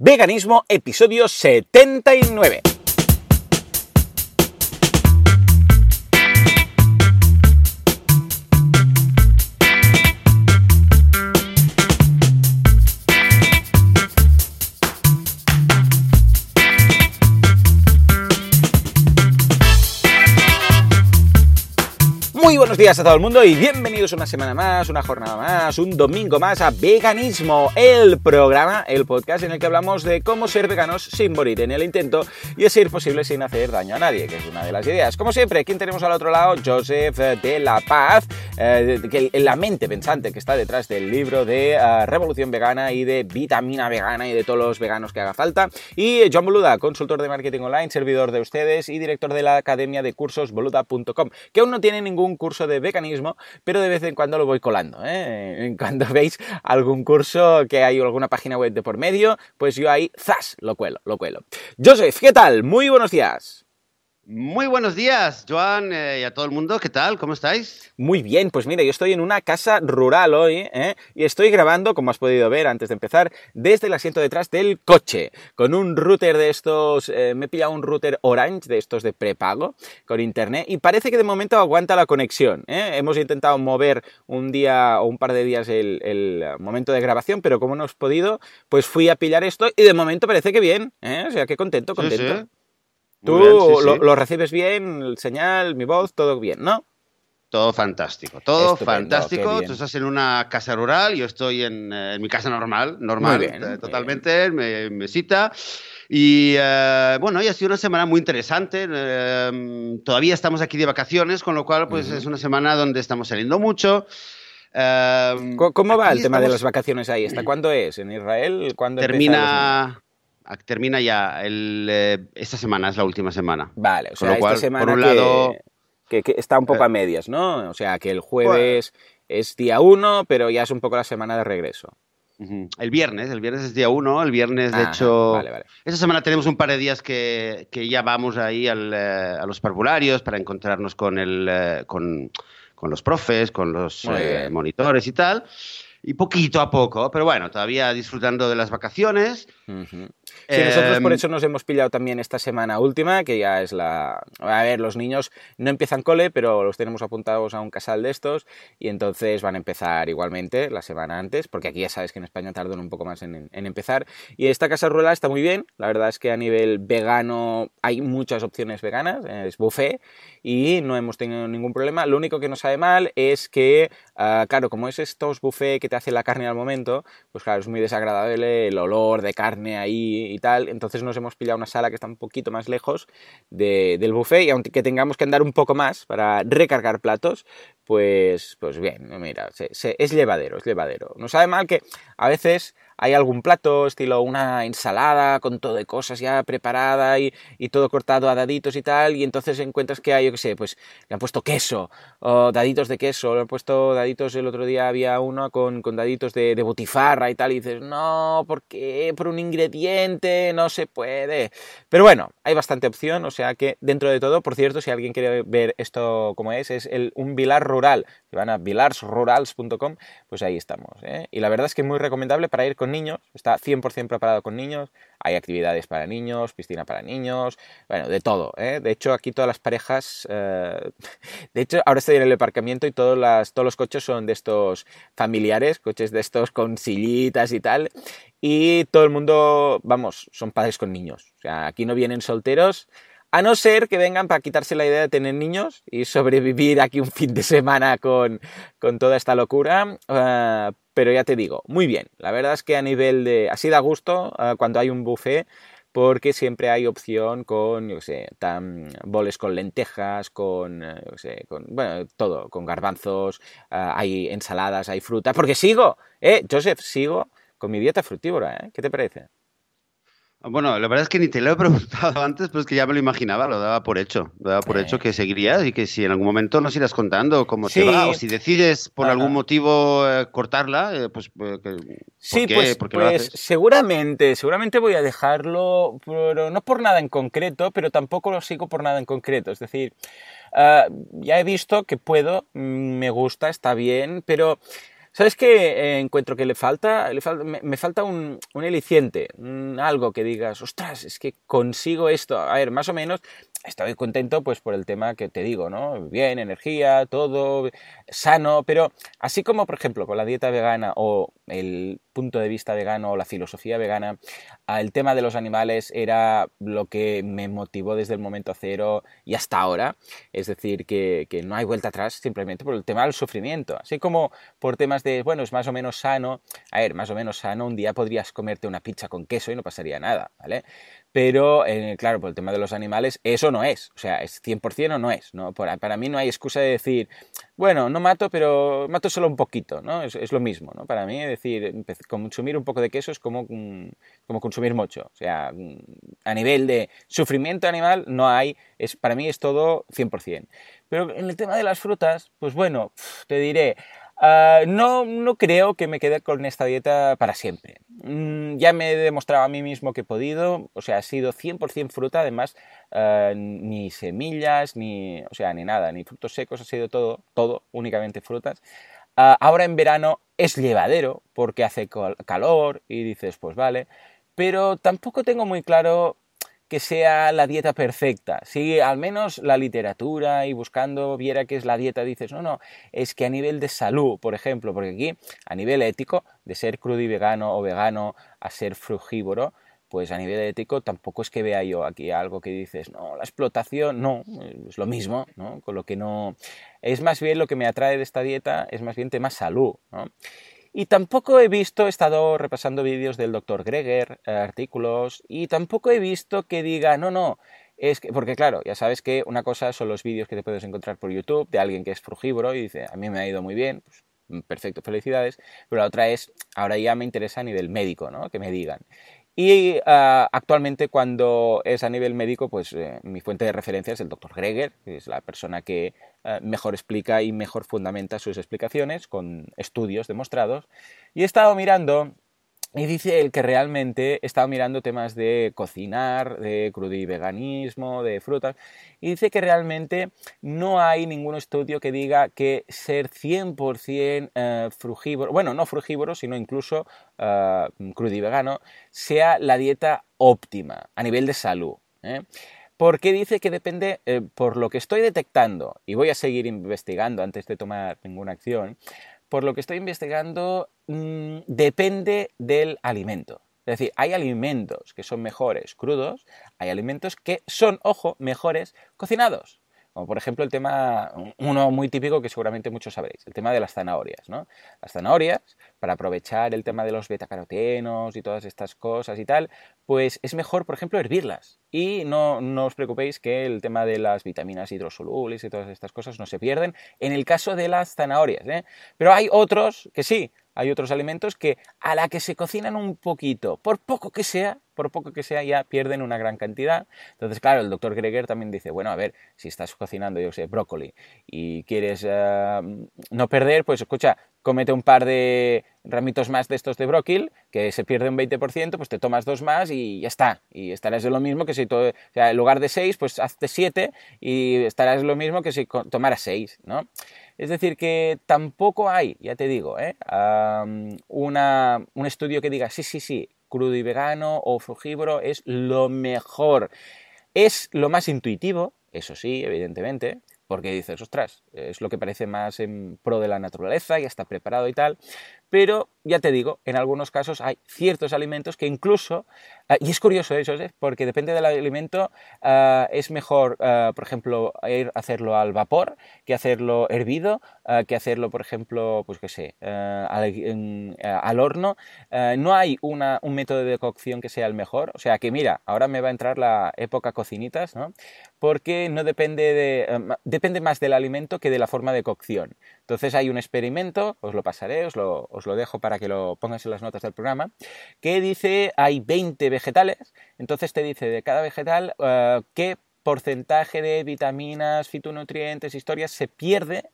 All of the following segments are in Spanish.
Veganismo, episodio 79. Buenos días a todo el mundo y bienvenidos una semana más, una jornada más, un domingo más a Veganismo, el programa, el podcast en el que hablamos de cómo ser veganos sin morir en el intento y a ser posible sin hacer daño a nadie, que es una de las ideas. Como siempre, ¿quién tenemos al otro lado? Joseph de la Paz, eh, la mente pensante que está detrás del libro de eh, Revolución Vegana y de Vitamina Vegana y de todos los veganos que haga falta. Y John Boluda, consultor de marketing online, servidor de ustedes y director de la academia de cursos boluda.com, que aún no tiene ningún curso de veganismo, pero de vez en cuando lo voy colando. ¿eh? Cuando veis algún curso que hay alguna página web de por medio, pues yo ahí, ¡zas! Lo cuelo, lo cuelo. Joseph, ¿qué tal? Muy buenos días. Muy buenos días, Joan, eh, y a todo el mundo. ¿Qué tal? ¿Cómo estáis? Muy bien, pues mira, yo estoy en una casa rural hoy ¿eh? y estoy grabando, como has podido ver antes de empezar, desde el asiento detrás del coche, con un router de estos, eh, me he pillado un router Orange de estos de prepago, con internet, y parece que de momento aguanta la conexión. Hemos intentado mover un día o un par de días el, momento de grabación, pero como no hemos podido, pues fui a pillar esto y de momento parece que bien, o sea, que contento, contento. Tú Lo, recibes bien, el señal, mi voz, todo bien, ¿no? Todo fantástico, todo fantástico. Tú estás en una casa rural, yo estoy en, eh, mi casa normal, normal, eh, totalmente, me, me, cita. Y eh, bueno, hoy ha sido una semana muy interesante. todavía estamos aquí de vacaciones, con lo cual pues es una semana donde estamos saliendo mucho. ¿Cómo va el tema de las vacaciones ahí? ¿Hasta cuándo es? ¿En Israel? ¿Cuándo Termina termina ya el, eh, esta semana, es la última semana. Vale, o sea, esta semana por un lado, que, está un poco a eh, medias, ¿no? O sea, que el jueves es día uno, pero ya es un poco la semana de regreso. El viernes, el viernes es día uno, el viernes de hecho... Vale, vale. Esta semana tenemos un par de días que, que ya vamos ahí al, eh, a los parvularios para encontrarnos con, el, con, con los profes, con los monitores y tal y poquito a poco, pero bueno, todavía disfrutando de las vacaciones. Sí, nosotros por eso nos hemos pillado también esta semana última, que ya es la... A ver, los niños no empiezan cole, pero los tenemos apuntados a un casal de estos y entonces van a empezar igualmente la semana antes, porque aquí ya sabes que en España tardan un poco más en, empezar. Y esta casa rural está muy bien, la verdad es que a nivel vegano hay muchas opciones veganas, es buffet y no hemos tenido ningún problema. Lo único que nos sabe mal es que, ah, claro, como es estos buffet que te hace la carne al momento, pues claro, es muy desagradable el olor de carne ahí y tal. Entonces nos hemos pillado una sala que está un poquito más lejos del buffet y aunque tengamos que andar un poco más para recargar platos, pues, pues bien, mira, es llevadero, es llevadero. No sabe mal que a veces hay algún plato, estilo una ensalada con todo de cosas ya preparada y, todo cortado a daditos y tal, y entonces encuentras que hay, yo qué sé, pues le han puesto queso, o daditos de queso, le han puesto daditos, el otro día había uno con, con daditos de, botifarra y tal, y dices, no, ¿por qué? Por un ingrediente, no se puede. Pero bueno, hay bastante opción, o sea que dentro de todo, por cierto, si alguien quiere ver esto como es, es el, un Vilar que van a vilarsrurals.com, pues ahí estamos. ¿eh? Y la verdad es que es muy recomendable para ir con niños, está 100% preparado con niños, hay actividades para niños, piscina para niños, bueno, de todo. ¿eh? De hecho, aquí todas las parejas, eh, de hecho, ahora estoy en el aparcamiento y todos, todos los coches son de estos familiares, coches de estos con sillitas y tal, y todo el mundo, vamos, son padres con niños. O sea, aquí no vienen solteros, a no ser que vengan para quitarse la idea de tener niños y sobrevivir aquí un fin de semana con, toda esta locura. Eh, pero ya te digo, muy bien. La verdad es que a nivel de... Así da gusto eh, cuando hay un buffet porque siempre hay opción con, yo sé, tan, boles con lentejas, con, eh, yo sé, con, bueno, todo, con garbanzos, hay ensaladas, hay fruta, porque sigo, eh, Joseph, sigo con mi dieta fructívora, ¿eh? ¿Qué te parece? Bueno, la verdad es que ni te lo he preguntado antes, pero es que ya me lo imaginaba, lo daba por hecho. Lo daba por hecho que seguirías y que si en algún momento nos irás contando cómo te va, o si decides por algún motivo eh, cortarla, eh, pues. Eh, sí, pues, pues seguramente, seguramente voy a dejarlo, pero no por nada en concreto, pero tampoco lo sigo por nada en concreto. Es decir, ah, ya he visto que puedo, mm, me gusta, está bien, pero ¿Sabes qué encuentro que le falta? me, falta un, un eliciente, algo que digas, ostras, es que consigo esto. A ver, más o menos, estoy contento pues por el tema que te digo, ¿no? Bien, energía, todo sano, pero así como por ejemplo con la dieta vegana o el punto de vista vegano o la filosofía vegana, el tema de los animales era lo que me motivó desde el momento cero y hasta ahora, es decir, que, que no hay vuelta atrás simplemente por el tema del sufrimiento, así como por temas de, bueno, es más o menos sano, a ver, más o menos sano, un día podrías comerte una pizza con queso y no pasaría nada, ¿vale? pero eh, claro, por el tema de los animales, eso no es, o sea, es 100% o no es, ¿no? Para, mí no hay excusa de decir, bueno, no mato, pero mato solo un poquito, ¿no? Es, lo mismo, ¿no? Para mí, es decir, consumir un poco de queso es como, mm, como consumir mucho, o sea, mm, a nivel de sufrimiento animal no hay, es, para mí es todo 100%. Pero en el tema de las frutas, pues bueno, te diré, Ah, no, no creo que me quede con esta dieta para siempre. Mm, ya me he demostrado a mí mismo que he podido, o sea, ha sido 100% fruta, además, ah, ni semillas, ni, o sea, ni nada, ni frutos secos, ha sido todo, todo, únicamente frutas. Ah, ahora en verano es llevadero porque hace calor y dices, pues vale, pero tampoco tengo muy claro que sea la dieta perfecta. Si al menos la literatura y buscando viera que es la dieta, dices, no, no, es que a nivel de salud, por ejemplo, porque aquí a nivel ético, de ser crudo y vegano o vegano a ser frugívoro, pues a nivel ético tampoco es que vea yo aquí algo que dices, no, la explotación, no, es lo mismo, ¿no? Con lo que no... Es más bien lo que me atrae de esta dieta, es más bien tema salud. Y tampoco he visto, he estado repasando vídeos del doctor Greger, eh, artículos, y tampoco he visto que diga, no, no, es que, porque claro, ya sabes que una cosa son los vídeos que te puedes encontrar por YouTube de alguien que es frugívoro y dice, a mí me ha ido muy bien, pues mm, perfecto, felicidades, pero la otra es, ahora ya me interesa a nivel médico, ¿no? Que me digan. Y ah, actualmente cuando es a nivel médico, pues eh, mi fuente de referencia es el doctor Greger, que es la persona que eh, mejor explica y mejor fundamenta sus explicaciones con estudios demostrados. Y he estado mirando y dice él que realmente he estado mirando temas de cocinar, de veganismo, de frutas, y dice que realmente no hay ningún estudio que diga que ser 100% eh, frugívoro, bueno, no frugívoro, sino incluso uh, vegano, sea la dieta óptima a nivel de salud. ¿eh? Porque dice que depende, por lo que estoy detectando, y voy a seguir investigando antes de tomar ninguna acción, por lo que estoy investigando, mm, depende del alimento. Es decir, hay alimentos que son mejores crudos, hay alimentos que son, ojo, mejores cocinados. Como por ejemplo el tema, uno muy típico que seguramente muchos sabréis, el tema de las zanahorias. ¿no? Las zanahorias, para aprovechar el tema de los betacarotenos y todas estas cosas y tal, pues es mejor, por ejemplo, hervirlas. Y no, no os preocupéis que el tema de las vitaminas hidrosolubles y todas estas cosas no se pierden en el caso de las zanahorias. ¿eh? Pero hay otros que sí, hay otros alimentos que a la que se cocinan un poquito, por poco que sea, por poco que sea, ya pierden una gran cantidad. Entonces, claro, el doctor Greger también dice, bueno, a ver, si estás cocinando, yo sé, brócoli y quieres eh, no perder, pues escucha, cómete un par de ramitos más de estos de brócoli, que se pierde un 20%, pues te tomas dos más y ya está. Y estarás de lo mismo que si, todo, o sea, en lugar de seis, pues hazte siete y estarás lo mismo que si tomaras seis, ¿no? Es decir, que tampoco hay, ya te digo, ¿eh? un estudio que diga, sí, sí, sí, crudo y vegano o frugívoro es lo mejor. Es lo más intuitivo, eso sí, evidentemente, porque dices, ostras, es lo que parece más en pro de la naturaleza, ya está preparado y tal, pero ya te digo, en algunos casos hay ciertos alimentos que incluso, ah, y es curioso eso, ¿eh? porque depende del alimento, ah, es mejor, ah, por ejemplo, ir hacerlo al vapor que hacerlo hervido, que hacerlo, por ejemplo, pues qué sé, al, al, horno. no hay una, un método de cocción que sea el mejor, o sea que mira, ahora me va a entrar la época cocinitas, ¿no? porque no depende de, depende más del alimento que de la forma de cocción. Entonces hay un experimento, os lo pasaré, os lo, os lo dejo para que lo pongas en las notas del programa, que dice hay 20 vegetales, entonces te dice de cada vegetal uh, qué porcentaje de vitaminas, fitonutrientes, historias se pierde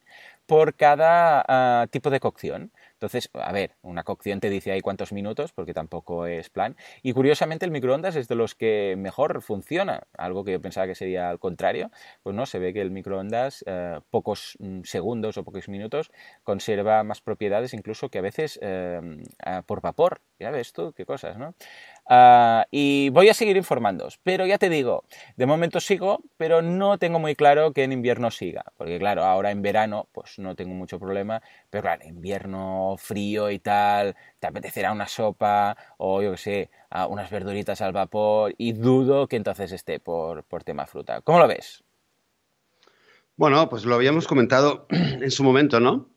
por cada uh, tipo de cocción. Entonces, a ver, una cocción te dice ahí cuántos minutos, porque tampoco es plan. Y curiosamente el microondas es de los que mejor funciona, algo que yo pensaba que sería al contrario. Pues no, se ve que el microondas eh, pocos mm, segundos o pocos minutos conserva más propiedades incluso que a veces eh, por vapor. Ya ves tú, qué cosas, ¿no? Ah, y voy a seguir informándoos, pero ya te digo, de momento sigo, pero no tengo muy claro que en invierno siga, porque claro, ahora en verano pues no tengo mucho problema, pero claro, invierno frío y tal, te apetecerá una sopa o yo que sé, unas verduritas al vapor y dudo que entonces esté por, por tema fruta. ¿Cómo lo ves? Bueno, pues lo habíamos comentado en su momento, ¿no?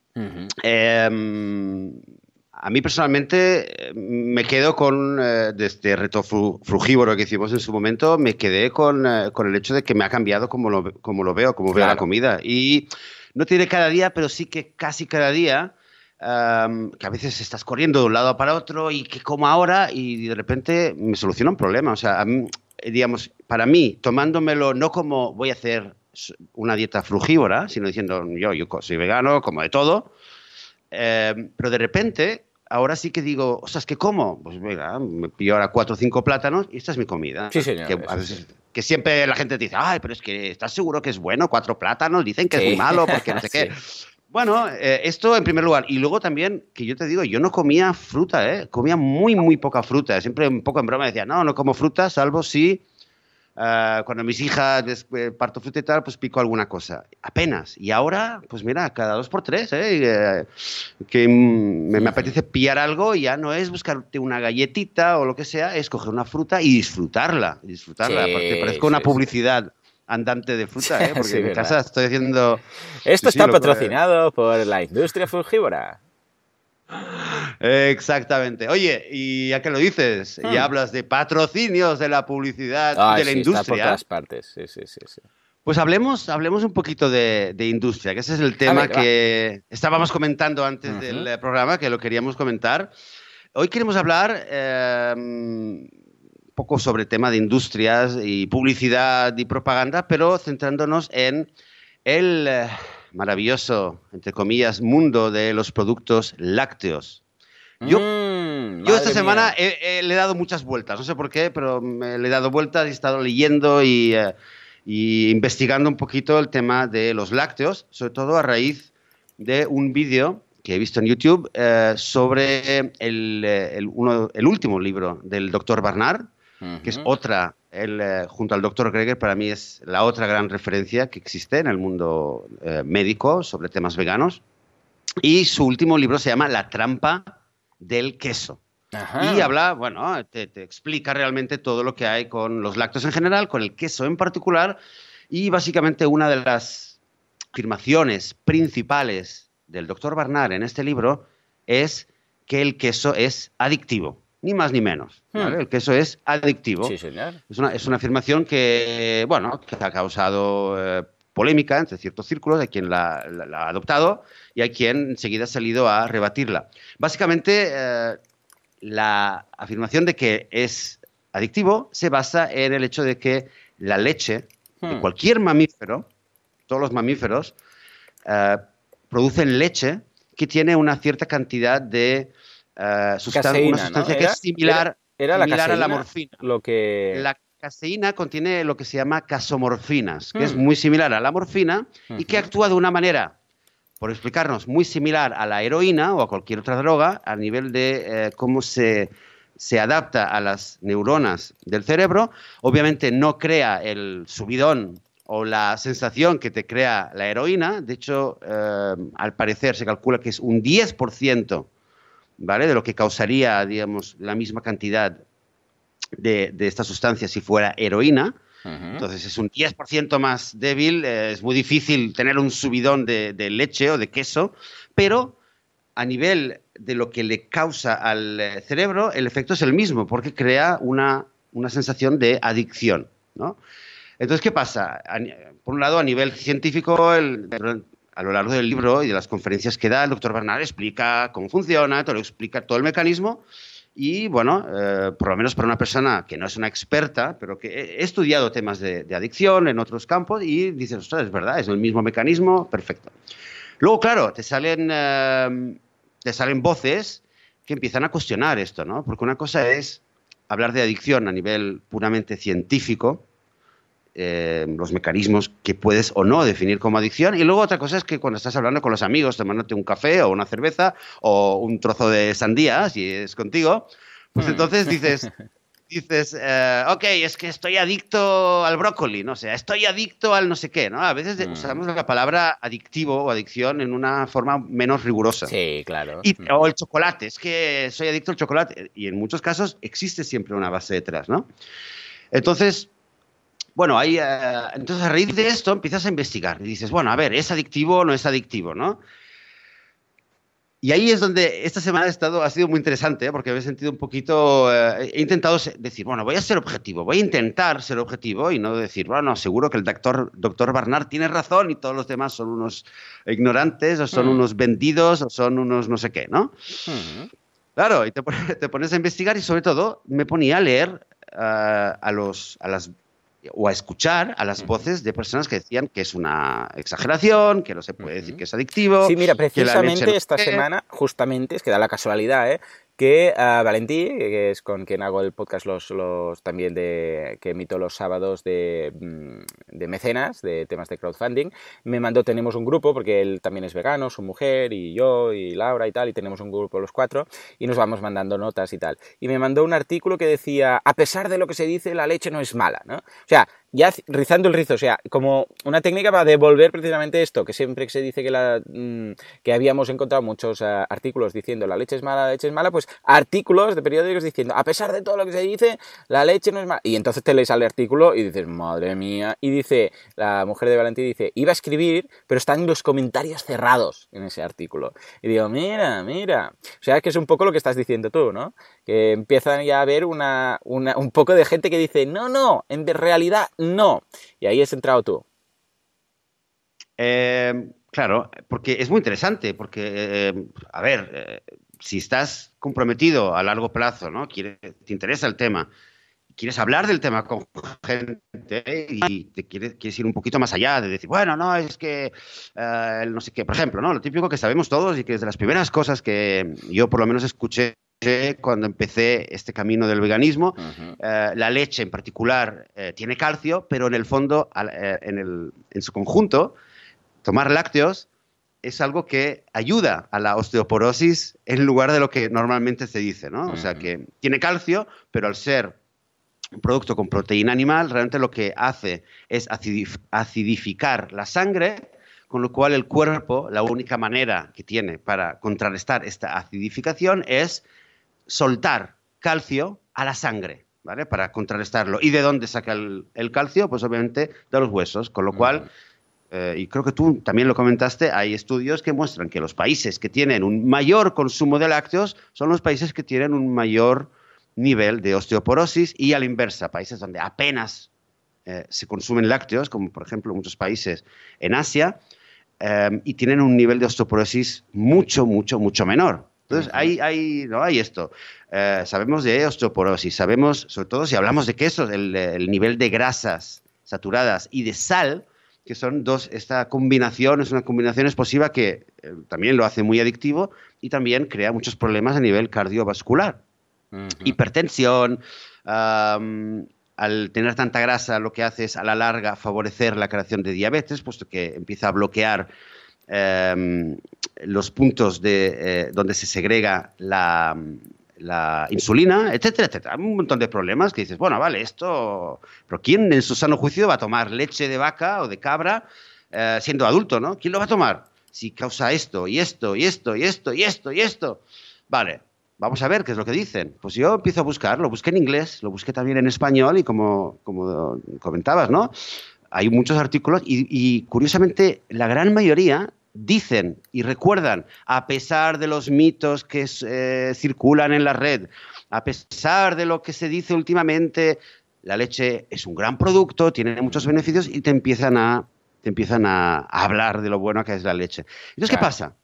A mí personalmente eh, me quedo con, eh, este reto frugívoro que hicimos en su momento, me quedé con, eh, con el hecho de que me ha cambiado como lo, como lo veo, como veo la comida. Y no tiene cada día, pero sí que casi cada día, que a veces estás corriendo de un lado para otro y que como ahora y de repente me soluciona un problema. O sea, digamos, para mí, tomándomelo no como voy a hacer una dieta frugívora, sino diciendo yo, yo soy vegano, como de todo, pero de repente ahora sí que digo, ostras, ¿qué como? Pues venga, me pillo ahora cuatro o cinco plátanos y esta es mi comida. Sí, señor. Que, siempre la gente te dice, ay, pero es que ¿estás seguro que es bueno? Cuatro plátanos, dicen que es muy malo porque no sé qué. Bueno, eh, esto en primer lugar. Y luego también, que yo te digo, yo no comía fruta, ¿eh? Comía muy, muy poca fruta. Siempre un poco en broma decía, no, no como fruta, salvo si Ah, cuando mis hijas eh, parto fruta y tal, pues pico alguna cosa. Apenas. Y ahora, pues mira, cada dos por tres, ¿eh? eh que me, apetece pillar algo y ya no es buscarte una galletita o lo que sea, es coger una fruta y disfrutarla. Disfrutarla. porque parezco una publicidad andante de fruta, ¿eh? Porque en mi casa estoy haciendo... Esto está patrocinado por la industria frugívora. Exactamente. Oye, y ya que lo dices, y hmm. hablas de patrocinios de la publicidad de la industria. Está por todas partes. Sí, sí, sí, Pues hablemos, hablemos un poquito de, industria, que ese es el tema que estábamos comentando antes del eh, programa, que lo queríamos comentar. Hoy queremos hablar em, un poco sobre el tema de industrias y publicidad y propaganda, pero centrándonos en el eh, maravilloso, entre comillas, mundo de los productos lácteos. Yo, mm, yo esta semana le he dado muchas vueltas, no sé por qué, pero le he dado vueltas y he estado leyendo y, eh, investigando un poquito el tema de los lácteos, sobre todo a raíz de un vídeo que he visto en YouTube eh, sobre el, eh, el, último libro del doctor Barnard, que es otra él, eh, junto al doctor Greger, para mí es la otra gran referencia que existe en el mundo eh, médico sobre temas veganos. Y su último libro se llama La trampa del queso. Y habla, bueno, te, explica realmente todo lo que hay con los lácteos en general, con el queso en particular. Y básicamente una de las afirmaciones principales del doctor Barnard en este libro es que el queso es adictivo ni más ni menos. Hmm. El queso es adictivo. Sí, señor. Es una, es una afirmación que, bueno, que ha causado eh, polémica entre ciertos círculos, hay quien la, ha adoptado y hay quien enseguida ha salido a rebatirla. Básicamente, eh, la afirmación de que es adictivo se basa en el hecho de que la leche de hmm. cualquier mamífero, todos los mamíferos, eh, producen leche que tiene una cierta cantidad de uh, sustancia, una sustancia que es similar, era, la a la morfina. Lo que... La caseína contiene lo que se llama casomorfinas, que es hmm. muy similar a la morfina y que actúa de una manera, por explicarnos, muy similar a la heroína o a cualquier otra droga a nivel de eh, cómo se, se adapta a las neuronas del cerebro. Obviamente no crea el subidón o la sensación que te crea la heroína. De hecho, eh, al parecer se calcula que es un 10% ¿vale? De lo que causaría, digamos, la misma cantidad de, esta sustancia si fuera heroína. Entonces es un 10% más débil, eh, es muy difícil tener un subidón de, leche o de queso, pero a nivel de lo que le causa al eh, cerebro, el efecto es el mismo, porque crea una, sensación de adicción. Entonces, ¿qué pasa? Por un lado, a nivel científico, el, a lo largo del libro y de las conferencias que da, el doctor Bernard explica cómo funciona, te lo explica todo el mecanismo. Y bueno, eh, por lo menos para una persona que no es una experta, pero que he estudiado temas de, adicción en otros campos y dices, ostras, es verdad, es el mismo mecanismo, perfecto. Luego, claro, te salen, eh, te salen voces que empiezan a cuestionar esto, ¿no? Porque una cosa es hablar de adicción a nivel puramente científico, eh, los mecanismos que puedes o no definir como adicción. Y luego otra cosa es que cuando estás hablando con los amigos, tomándote un café o una cerveza o un trozo de sandía, si es contigo, pues hmm. entonces dices, dices, eh, ok, es que estoy adicto al brócoli, no sé, estoy adicto al no sé qué, ¿no? A veces hmm. usamos la palabra adictivo o adicción en una forma menos rigurosa. Sí, claro. Y, hmm. o el chocolate, es que soy adicto al chocolate. Y en muchos casos existe siempre una base detrás, ¿no? Entonces, bueno, ahí, eh, entonces a raíz de esto empiezas a investigar y dices, bueno, a ver, ¿es adictivo o no es adictivo, no? Y ahí es donde esta semana ha, estado, ha sido muy interesante, ¿eh? porque me he sentido un poquito, eh, he intentado decir, bueno, voy a ser objetivo, voy a intentar ser objetivo y no decir, bueno, seguro que el doctor, doctor Barnard tiene razón y todos los demás son unos ignorantes o son mm. unos vendidos o son unos no sé qué, ¿no? Claro, y te, pones a investigar y sobre todo me ponía a leer a, los, a las o a escuchar a las voces de personas que decían que es una exageración, que no se puede decir que es adictivo. Sí, mira, precisamente esta semana, justamente, es que da la casualidad, ¿eh? Que a Valentí, que es con quien hago el podcast los, los también de que emito los sábados de, mm, de, mecenas, de temas de crowdfunding, me mandó, tenemos un grupo, porque él también es vegano, su mujer y yo y Laura y tal, y tenemos un grupo los cuatro, y nos vamos mandando notas y tal. Y me mandó un artículo que decía, a pesar de lo que se dice, la leche no es mala, ¿no? O sea, ya rizando el rizo, o sea, como una técnica para devolver precisamente esto, que siempre se dice que, la, mm, que habíamos encontrado muchos eh, artículos diciendo la leche es mala, la leche es mala, pues artículos de periódicos diciendo, a pesar de todo lo que se dice, la leche no es mala. Y entonces te lees el artículo y dices, madre mía, y dice, la mujer de Valentín dice, iba a escribir, pero están los comentarios cerrados en ese artículo. Y digo, mira, mira, o sea, que es un poco lo que estás diciendo tú, ¿no? Que empiezan ya a haber una, una un poco de gente que dice, no, no, en realidad no. Y ahí has entrado tú. Eh, claro, porque es muy interesante, porque, eh, a ver, eh, si estás comprometido a largo plazo, ¿no? te interesa el tema, quieres hablar del tema con gente y te quieres, quieres, ir un poquito más allá de decir, bueno, no, es que, no sé qué, por ejemplo, ¿no? Lo típico que sabemos todos y que es de las primeras cosas que yo por lo menos escuché cuando empecé este camino del veganismo. Eh, la leche en particular eh, tiene calcio, pero en el fondo, eh, en, su conjunto, tomar lácteos es algo que ayuda a la osteoporosis en lugar de lo que normalmente se dice, ¿no? O sea que tiene calcio, pero al ser un producto con proteína animal, realmente lo que hace es acidificar la sangre, con lo cual el cuerpo, la única manera que tiene para contrarrestar esta acidificación es soltar calcio a la sangre, ¿vale? Para contrarrestarlo. ¿Y de dónde saca el, calcio? Pues obviamente de los huesos, con lo cual, eh, y creo que tú también lo comentaste, hay estudios que muestran que los países que tienen un mayor consumo de lácteos son los países que tienen un mayor nivel de osteoporosis y a la inversa, países donde apenas eh, se consumen lácteos, como por ejemplo muchos países en Asia, eh, y tienen un nivel de osteoporosis mucho, mucho, mucho menor. Entonces, hay, hay, ¿no? hay esto. Eh, sabemos de osteoporosis, sabemos, sobre todo si hablamos de quesos, el, nivel de grasas saturadas y de sal, que son dos, esta combinación es una combinación explosiva que eh, también lo hace muy adictivo y también crea muchos problemas a nivel cardiovascular. Hipertensión, al tener tanta grasa lo que hace es a la larga favorecer la creación de diabetes, puesto que empieza a bloquear Em, los puntos de, eh, donde se segrega la, insulina, etcétera, etcétera. Un montón de problemas que dices, bueno, vale, esto... Pero ¿quién en su sano juicio va a tomar leche de vaca o de cabra eh, siendo adulto, no? ¿Quién lo va a tomar? Si causa esto y esto y esto y esto y esto y esto. Vale, vamos a ver qué es lo que dicen. Pues yo empiezo a buscar, lo busqué en inglés, lo busqué también en español y como, como comentabas, ¿no? Hay muchos artículos y curiosamente la gran mayoría dicen y recuerdan, a pesar de los mitos que eh, circulan en la red, a pesar de lo que se dice últimamente, la leche es un gran producto, tiene muchos beneficios y te empiezan a, te empiezan a, hablar de lo bueno que es la leche. Entonces, ¿qué pasa?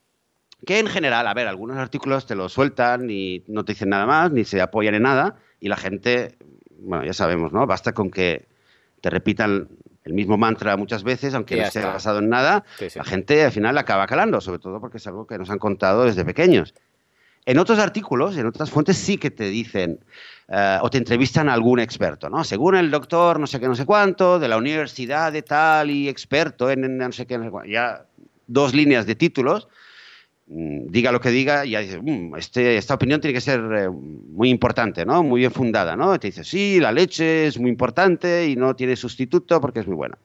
Que en general, a ver, algunos artículos te lo sueltan y no te dicen nada más, ni se apoyan en nada, y la gente, bueno, ya sabemos, ¿no? Basta con que te repitan el mismo mantra muchas veces, aunque no esté basado en nada, la gente al final acaba calando, sobre todo porque es algo que nos han contado desde pequeños. En otros artículos, en otras fuentes, sí que te dicen eh, o te entrevistan a algún experto, ¿no? Según el doctor no sé qué, no sé cuánto, de la universidad de tal y experto en, no sé qué, no sé cuánto. Ya dos líneas de títulos, diga lo que diga, ya dices, mm, este, esta opinión tiene que ser eh, muy importante, ¿no? Muy bien fundada, ¿no? Te dice, sí, la leche es muy importante y no tiene sustituto porque es muy buena.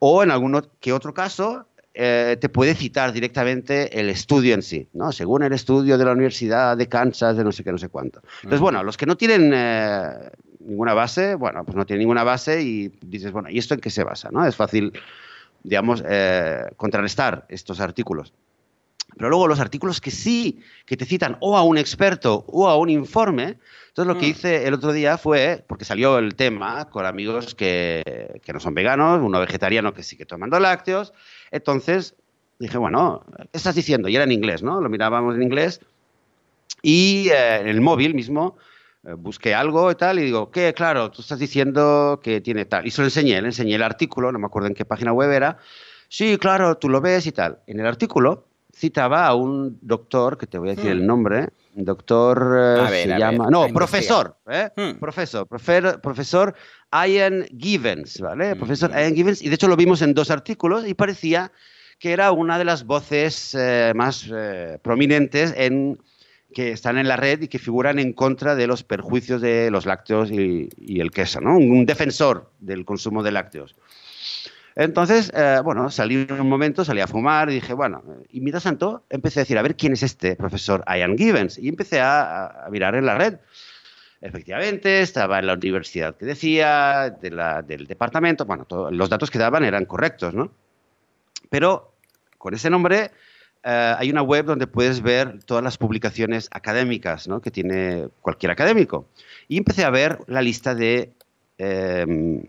O en algún que otro caso, eh, te puede citar directamente el estudio en sí, ¿no? Según el estudio de la Universidad de Kansas, de no sé qué, no sé cuánto. Entonces, bueno, los que no tienen eh, ninguna base, bueno, pues no tienen ninguna base y dices, bueno, ¿y esto en qué se basa? ¿no? Es fácil, digamos, contrarrestar estos artículos. Pero luego los artículos que sí, que te citan o a un experto o a un informe, entonces lo que mm. hice el otro día fue, porque salió el tema con amigos que, que no son veganos, uno vegetariano que sigue tomando lácteos, entonces dije, bueno, ¿qué estás diciendo? Y era en inglés, ¿no? Lo mirábamos en inglés y eh, en el móvil mismo eh, busqué algo y tal y digo, ¿qué? Claro, tú estás diciendo que tiene tal. Y se lo enseñé, le enseñé el artículo, no me acuerdo en qué página web era. Sí, claro, tú lo ves y tal. En el artículo citaba a un doctor, que te voy a decir el hmm. nombre, doctor eh, se llama, no, profesor, ¿eh? Hmm. profesor, profesor, profesor Ian Givens, ¿vale? Hmm. Profesor Ian Givens, y de hecho lo vimos en dos artículos y parecía que era una de las voces eh, más prominentes en que están en la red y que figuran en contra de los perjuicios de los lácteos y, y el queso, ¿no? Un defensor del consumo de lácteos. Entonces, eh, bueno, salí un momento, salí a fumar y dije, bueno, y mientras tanto empecé a decir, a ver, ¿quién es este profesor Ian Givens? Y empecé a, mirar en la red. Efectivamente, estaba en la universidad que decía, del departamento, bueno, los datos que daban eran correctos, ¿no? Pero con ese nombre eh, hay una web donde puedes ver todas las publicaciones académicas ¿no? que tiene cualquier académico. Y empecé a ver la lista de em,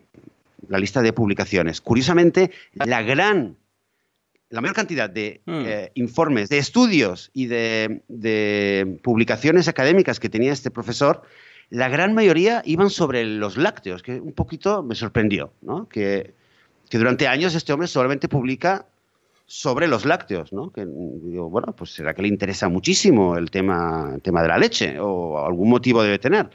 la lista de publicaciones. Curiosamente, la gran, la mayor cantidad de hmm. eh, informes, de estudios y de, publicaciones académicas que tenía este profesor, la gran mayoría iban sobre los lácteos, que un poquito me sorprendió, ¿no? Que, durante años este hombre solamente publica sobre los lácteos, ¿no? Que digo, bueno, pues será que le interesa muchísimo el tema, tema de la leche o algún motivo debe tener.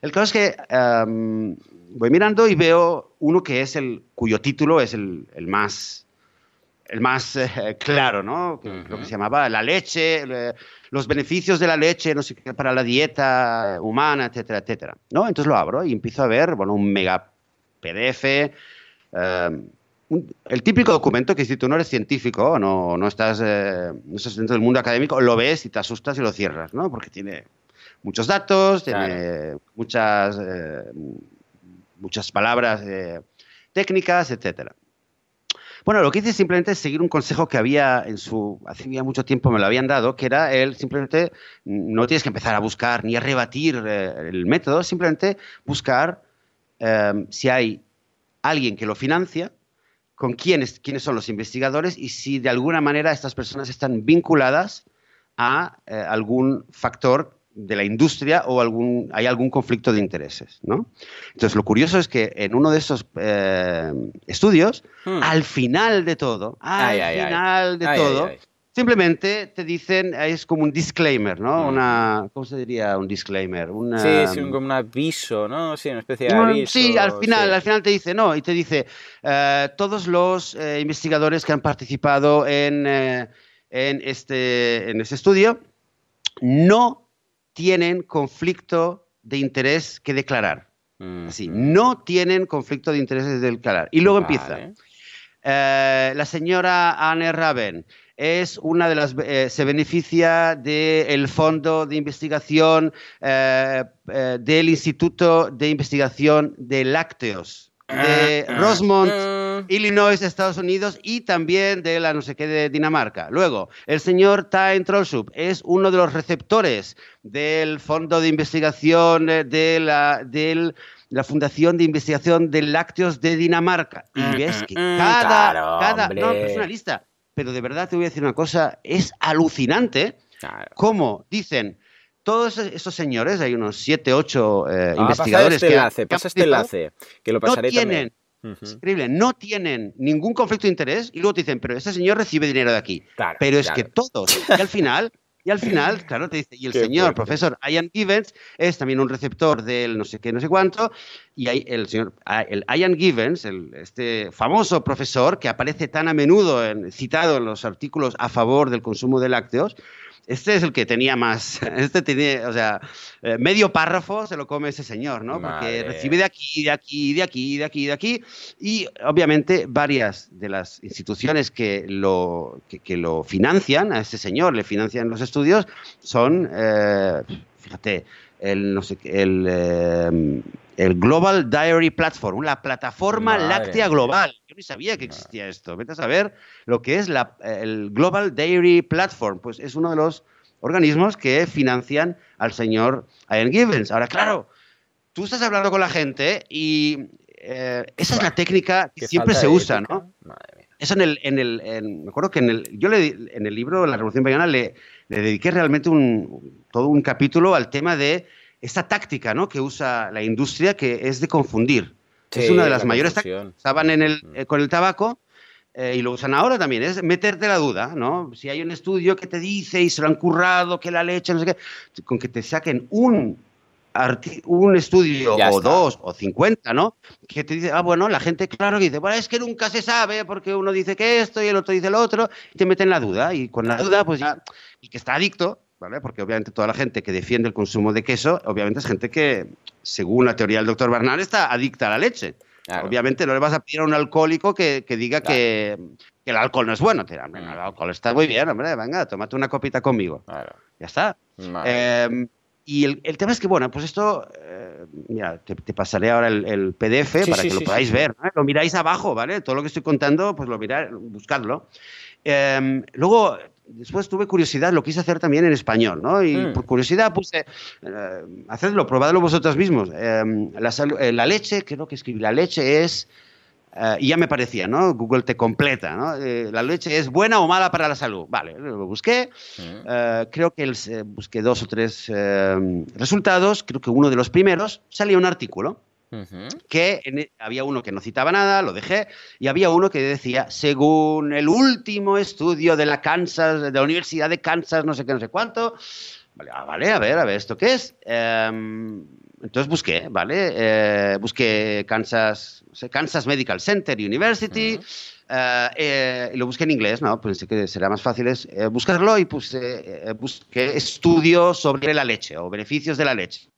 El caso es que em, voy mirando y veo uno que es el, cuyo título es el, el más, el más eh, claro, ¿no? Lo que se llamaba la leche, los beneficios de la leche, no sé qué, para la dieta humana, etcétera, etcétera. ¿no? Entonces lo abro y empiezo a ver, bueno, un mega PDF, eh, el típico documento que si tú no eres científico, no, no, estás, eh, no estás dentro del mundo académico, lo ves y te asustas y lo cierras, ¿no? Porque tiene muchos datos, tiene muchas muchas palabras eh, técnicas, etcétera. Bueno, lo que hice simplemente es seguir un consejo que había en su, hace mucho tiempo me lo habían dado, que era el simplemente, no tienes que empezar a buscar ni a rebatir eh, el método, simplemente buscar eh, si hay alguien que lo financia, con quiénes, quiénes son los investigadores y si de alguna manera estas personas están vinculadas a algún factor de la industria o algún, hay algún conflicto de intereses. ¿no? Entonces, lo curioso es que en uno de esos eh, estudios, hmm. al final de todo, al final de todo, simplemente te dicen, es como un disclaimer, ¿no? Hmm. Una, ¿cómo se diría un disclaimer? sí, sí, como un aviso, ¿no? Sí, una especie de aviso. Sí, al final, al final te dice, no, y te dice, eh, todos los eh, investigadores que han participado en, en, este, en este estudio no tienen conflicto de interés que declarar. Así, no tienen conflicto de interés que declarar. Y luego empieza. Eh, la señora Anne Raven es una de las eh, se beneficia del fondo de investigación eh, del Instituto de Investigación de Lácteos de ah, ah, Rosemont ah. Illinois, Estados Unidos y también de la no sé qué de Dinamarca. Luego, el señor Tain Trollsup es uno de los receptores del Fondo de Investigación de la, la Fundación de Investigación de Lácteos de Dinamarca. Y mm, ves que mm, mm, cada, cada no, es una lista. Pero de verdad te voy a decir una cosa, es alucinante cómo dicen todos esos señores, hay unos 7, 8 eh, investigadores este que, enlace, pasa este enlace, que lo pasaré no tienen, increíble, no tienen ningún conflicto de interés y luego te dicen, pero ese señor recibe dinero de aquí. pero es que todos, y al final Y al final, claro, te dice, y el señor profesor Ian Givens es también un receptor del no sé qué, no sé cuánto, y hay el señor el Ian Givens, el, este famoso profesor que aparece tan a menudo en, citado en los artículos a favor del consumo de lácteos, este es el que tenía más, este tenía, o sea, eh, medio párrafo se lo come ese señor, ¿no? Porque recibe de aquí, de aquí, de aquí, de aquí, de aquí, y obviamente varias de las instituciones que lo, que, lo financian a ese señor, le financian los estudios, son, eh, fíjate, el, no sé, el, eh, el Global Diary Platform, la plataforma láctea global. Yo ni sabía que existía esto. Vete a saber lo que es la, el Global Dairy Platform. Pues es uno de los organismos que financian al señor Ian Givens. Ahora, claro, tú estás hablando con la gente y eh, esa es la técnica que siempre se usa, ¿no? Eso en el, en el me acuerdo que en el, yo le, en el libro La Revolución Vegana le, le dediqué realmente un, todo un capítulo al tema de esta táctica ¿no? que usa la industria que es de confundir. Es una de las mayores tácticas. Estaban en el, mm. eh, con el tabaco eh, y lo usan ahora también, es meterte la duda, ¿no? Si hay un estudio que te dice y se lo han currado, que la leche, no sé qué, con que te saquen un, un estudio o dos o cincuenta, ¿no? Que te dice, ah, bueno, la gente, claro, que dice, bueno, es que nunca se sabe porque uno dice que esto y el otro dice lo otro, y te meten la duda, y con la duda, pues ya, y que está adicto, porque obviamente toda la gente que defiende el consumo de queso, obviamente es gente que, según la teoría del doctor Bernal, está adicta a la leche. Obviamente no le vas a pedir a un alcohólico que, diga que, el alcohol no es bueno. Te el alcohol está muy bien, hombre, venga, tómate una copita conmigo. Ya está. Em, y el, tema es que, bueno, pues esto, eh, mira, te, pasaré ahora el, PDF para que lo podáis ver. Lo miráis abajo, ¿vale? Todo lo que estoy contando, pues lo miráis, buscadlo. Em, luego, después tuve curiosidad, lo quise hacer también en español, ¿no? Y mm. por curiosidad puse, eh, hacedlo, probadlo vosotros mismos. Em, eh, la, leche, creo que escribí, la leche es, eh, y ya me parecía, ¿no? Google te completa, ¿no? la leche es buena o mala para la salud. Vale, lo busqué, mm. creo que busqué dos o tres resultados, creo que uno de los primeros salía un artículo que e, había uno que no citaba nada, lo dejé, y había uno que decía, según el último estudio de la Kansas, de la Universidad de Kansas, no sé qué, no sé cuánto, vale, ah, vale a ver, a ver, ¿esto qué es? Em, entonces busqué, ¿vale? Eh, busqué Kansas, Kansas Medical Center University, eh, eh, y lo busqué en inglés, ¿no? Pensé que sería más fácil es, buscarlo y puse, busqué estudios sobre la leche o beneficios de la leche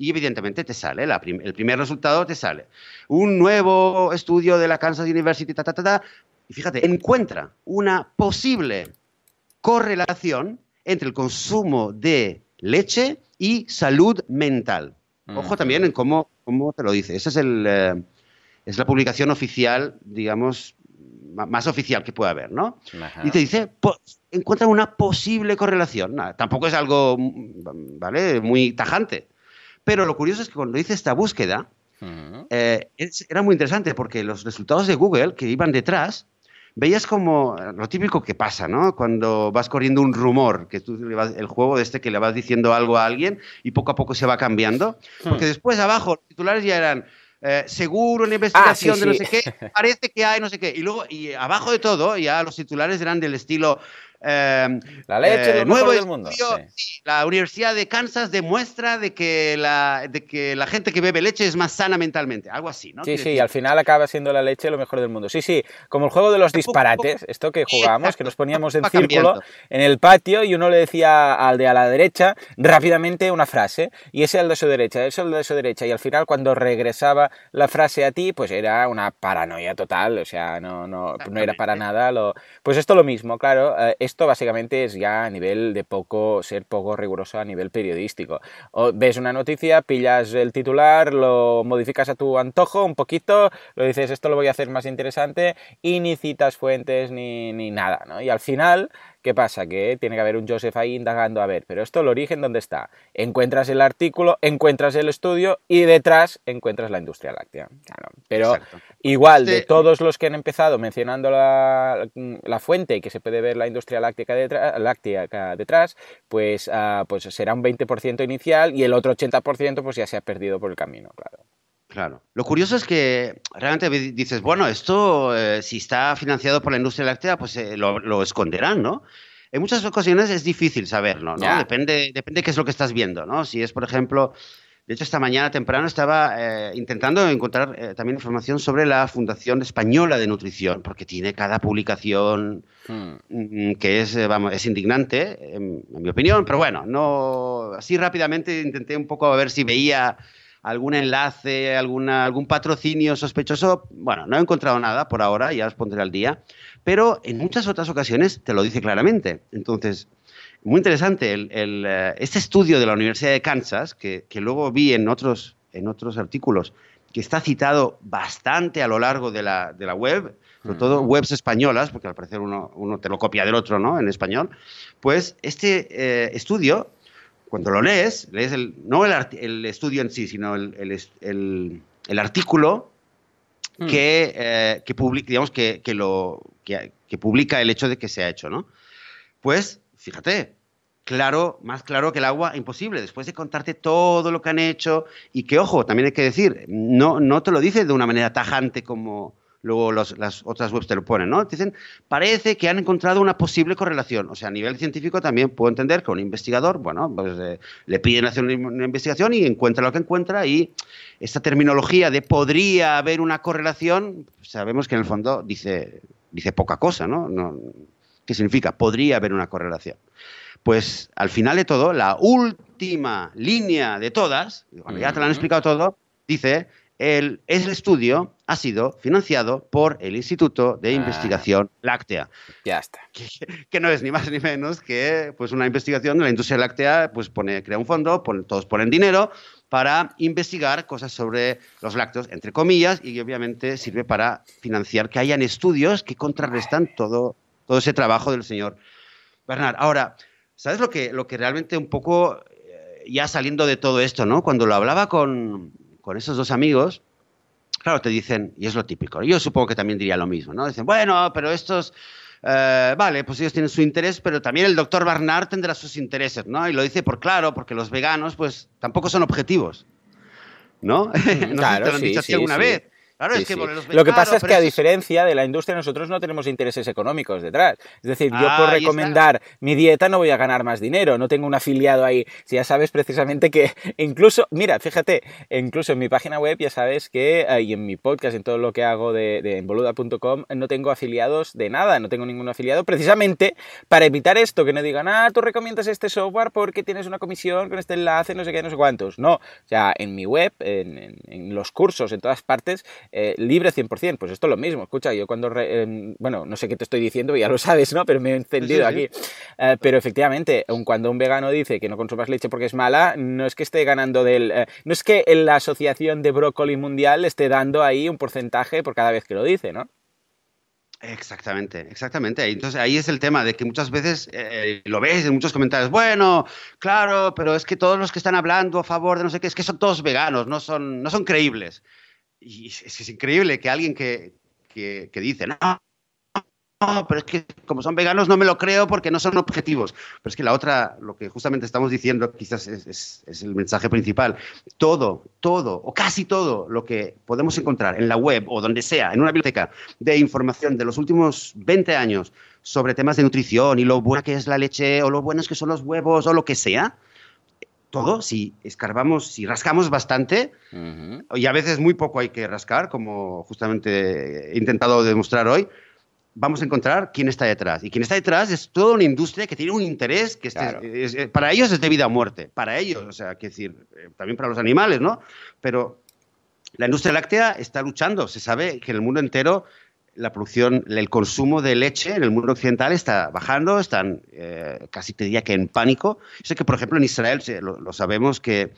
y evidentemente te sale, el primer resultado te sale. Un nuevo estudio de la Kansas University, ta, ta, ta, y fíjate, encuentra una posible correlación entre el consumo de leche y salud mental. Ojo también en cómo, cómo te lo dice. Esa es, el, eh, es la publicación oficial, digamos, más oficial que pueda haber, ¿no? Y te dice, encuentra una posible correlación. tampoco es algo, ¿vale? Muy tajante. Pero lo curioso es que cuando hice esta búsqueda, eh, era muy interesante porque los resultados de Google que iban detrás, veías como lo típico que pasa, ¿no? Cuando vas corriendo un rumor, que tú el juego de este que le vas diciendo algo a alguien y poco a poco se va cambiando, porque después abajo los titulares ya eran eh, seguro una investigación ah, de no sé qué, parece que hay no sé qué, y luego y abajo de todo ya los titulares eran del estilo Em, la leche eh, nuevo del mundo. La Universidad de Kansas demuestra de que, la, de que la gente que bebe leche es más sana mentalmente, algo así, ¿no? Sí, sí, al final acaba siendo la leche lo mejor del mundo. Sí, sí, como el juego de los disparates, esto que jugábamos, que nos poníamos en círculo en el patio y uno le decía al de a la derecha rápidamente una frase y ese al de su derecha, ese al de su derecha y al final cuando regresaba la frase a ti, pues era una paranoia total, o sea, no, no, no era para nada lo... Pues esto lo mismo, claro, eh, esto básicamente es ya a nivel de poco, ser poco riguroso a nivel periodístico. O ves una noticia, pillas el titular, lo modificas a tu antojo un poquito, lo dices esto lo voy a hacer más interesante y ni citas fuentes ni, ni nada, ¿no? Y al final ¿Qué pasa? Que tiene que haber un Joseph ahí indagando, a ver, pero esto el origen, ¿dónde está? Encuentras el artículo, encuentras el estudio y detrás encuentras la industria láctea. pero igual, de todos los que han empezado mencionando la, fuente y que se puede ver la industria láctea detrás, láctea detrás pues, ah, pues será un 20% inicial y el otro 80% pues ya se ha perdido por el camino, claro. Claro. Lo curioso es que realmente dices, bueno, esto, eh, si está financiado por la industria láctea, pues eh, lo, esconderán, ¿no? en muchas ocasiones es difícil saberlo, ¿no? Depende, depende qué es lo que estás viendo, ¿no? Si es, por ejemplo, de hecho, esta mañana temprano estaba eh, intentando encontrar eh, también información sobre la Fundación Española de Nutrición, porque tiene cada publicación hmm. mm, que es, vamos, es indignante, en, mi opinión, pero bueno, no, así rápidamente intenté un poco a ver si veía algún enlace, alguna, algún patrocinio sospechoso. Bueno, no he encontrado nada por ahora, ya os pondré al día, pero en muchas otras ocasiones te lo dice claramente. Entonces, muy interesante el, eh, este estudio de la Universidad de Kansas, que, luego vi en otros, en otros artículos, que está citado bastante a lo largo de la, de la web, sobre todo webs españolas, porque al parecer uno, uno, te lo copia del otro, ¿no? En español. Pues este eh, estudio, cuando lo lees, lees el, no el, el estudio en sí, sino el, el, el artículo hmm. que, eh, que, publica, digamos, que, que lo, que, que publica el hecho de que se ha hecho, ¿no? Pues fíjate, claro, más claro que el agua, imposible, después de contarte todo lo que han hecho y que, ojo, también hay que decir, no, no te lo dice de una manera tajante como luego las otras webs te lo ponen, ¿no? Dicen, parece que han encontrado una posible correlación. O sea, a nivel científico también puedo entender que un investigador, bueno, pues eh, le piden hacer una, investigación y encuentra lo que encuentra y esta terminología de podría haber una correlación, sabemos que en el fondo dice, dice poca cosa, ¿no? no ¿Qué significa? Podría haber una correlación. Pues al final de todo, la última línea de todas, ya te lo han explicado todo, dice, el, el estudio ha sido financiado por el Instituto de ah. Investigación Láctea. Ya está. Que, no es ni más ni menos que pues, una investigación de la industria láctea, pues pone, crea un fondo, todos ponen dinero para investigar cosas sobre los lácteos, entre comillas, y obviamente sirve para financiar que hayan estudios que contrarrestan todo todo ese trabajo del señor Bernard. Ahora, ¿sabes lo que, lo que realmente un poco, eh, ya saliendo de todo esto, ¿no? Cuando lo hablaba con, esos dos amigos, claro, te dicen, y es lo típico, yo supongo que también diría lo mismo, ¿no? Dicen, bueno, pero estos... Eh, vale, pues ellos tienen su interés, pero también el doctor Bernard tendrá sus intereses, ¿no? Y lo dice por claro, porque los veganos, pues, tampoco son objetivos, ¿no? no claro, te lo han dicho alguna vez. Lo que pasa es que a diferencia de la industria, nosotros no tenemos intereses económicos detrás. Es decir, yo por recomendar mi dieta no voy a ganar más dinero, no tengo un afiliado ahí. Si ya sabes precisamente que incluso, mira, fíjate, incluso en mi página web ya sabes que, eh, y en mi podcast, en todo lo que hago de, de boluda.com, no tengo afiliados de nada, no tengo ningún afiliado, precisamente para evitar esto, que no digan, ah, tú recomiendas este software porque tienes una comisión con este enlace, no sé qué, no sé cuántos. No, o sea, en mi web, en los cursos, en todas partes, eh, libre 100%. Pues esto es lo mismo. Escucha, yo cuando, em, bueno, no sé qué te estoy diciendo, ya lo sabes, ¿no? Pero me he encendido aquí. Eh, pero efectivamente, aun cuando un vegano dice que no consumas leche porque es mala, no es que esté ganando del... Eh, no es que la Asociación de Brócoli Mundial esté dando ahí un porcentaje por cada vez que lo dice, ¿no? Exactamente, exactamente. Entonces ahí es el tema de que muchas veces lo ves en muchos comentarios. Bueno, claro, pero es que todos los que están hablando a favor de no sé qué, es que son todos veganos, no son, no son creíbles. Y es, es increíble que alguien que, que, dice, no, no, pero es que como son veganos no me lo creo porque no son objetivos. Pero es que la otra, lo que justamente estamos diciendo, quizás es, es, el mensaje principal. Todo, todo, o casi todo lo que podemos encontrar en la web o donde sea, en una biblioteca de información de los últimos 20 años sobre temas de nutrición y lo buena que es la leche o lo buenos que son los huevos o lo que sea, todo, si escarbamos, si rascamos bastante, y a veces muy poco hay que rascar, como justamente he intentado demostrar hoy, vamos a encontrar quién está detrás. Y quién está detrás es toda una industria que tiene un interés que este, para ellos es de vida o muerte. Para ellos, o sea, quiero decir, eh, también para los animales, ¿no? Pero la industria láctea está luchando. Se sabe que en el mundo entero la producción, el consumo de leche en el mundo occidental está bajando, están eh, casi te diría que en pánico. Yo sé que, por ejemplo, en Israel lo, sabemos que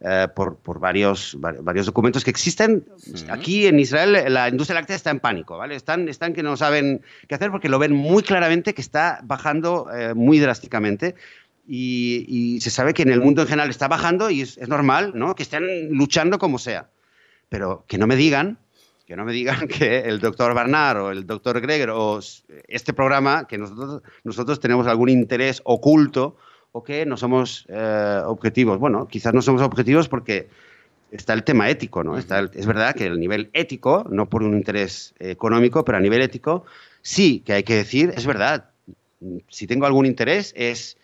eh, por, varios, varios documentos que existen, aquí en Israel la industria láctea está en pánico, ¿vale? Están, están que no saben qué hacer porque lo ven muy claramente que está bajando eh, muy drásticamente. Y, se sabe que en el mundo en general está bajando y es, es normal, ¿no? Que estén luchando como sea. Pero que no me digan que no me digan que el doctor Barnard o el doctor Greger o este programa, que nosotros, tenemos algún interés oculto o que no somos eh, objetivos. Bueno, quizás no somos objetivos porque está el tema ético, ¿no? Está es verdad que el nivel ético, no por un interés económico, pero a nivel ético, sí que hay que decir, es verdad, si tengo algún interés, es,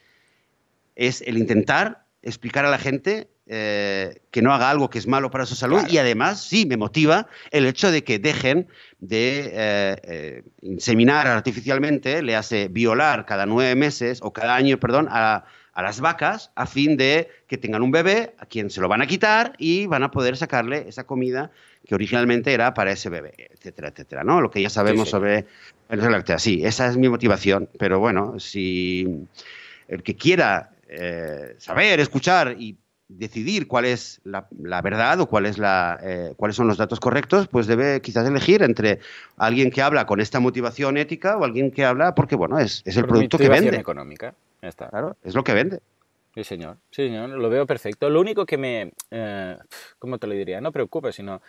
es el intentar explicar a la gente eh, que no haga algo que es malo para su salud y además sí me motiva el hecho de que dejen de eh, eh, inseminar artificialmente, le hace violar cada nueve meses o cada año, perdón, a, a, las vacas a fin de que tengan un bebé a quien se lo van a quitar y van a poder sacarle esa comida que originalmente era para ese bebé, etcétera, etcétera, ¿no? Lo que ya sabemos sobre el láctea. Sí, esa es mi motivación, pero bueno, si el que quiera saber, escuchar y decidir cuál es la, verdad o cuál es la, eh, cuáles son los datos correctos, pues debe quizás elegir entre alguien que habla con esta motivación ética o alguien que habla porque, bueno, es, es el producto que vende. económica, está. Claro, es lo que vende. Sí, señor. Sí, señor, lo veo perfecto. Lo único que me, eh, ¿cómo te lo diría? No preocupa, sino...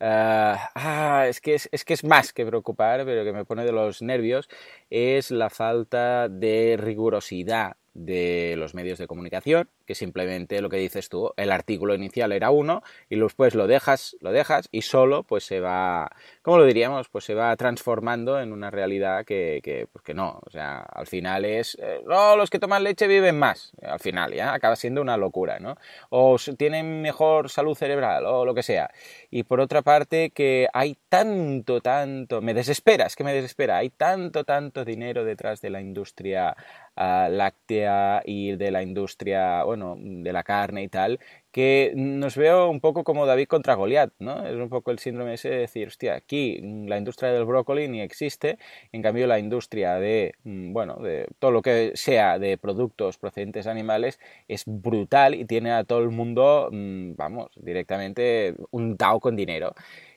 Eh, ah, es, que es, es, que es más que preocupar, pero que me pone de los nervios, es la falta de rigurosidad de los medios de comunicación, que simplemente lo que dices tú, el artículo inicial era uno y después lo dejas, lo dejas y solo pues se va, ¿cómo lo diríamos? Pues se va transformando en una realidad que, pues que no, o sea, al final es, eh, no, los que toman leche viven más, al final ya acaba siendo una locura, ¿no? O tienen mejor salud cerebral o lo que sea. Y por otra parte que hay tanto, tanto, me desespera, es que me desespera, hay tanto, tanto dinero detrás de la industria uh, láctea y de la industria, bueno, de la carne y tal, que nos veo un poco como David contra Goliat, ¿no? Es un poco el síndrome ese de decir, hostia, aquí la industria del brócoli ni existe, en cambio la industria de, mm, bueno, de todo lo que sea de productos procedentes animales es brutal y tiene a todo el mundo, mm, vamos, directamente un tao con dinero.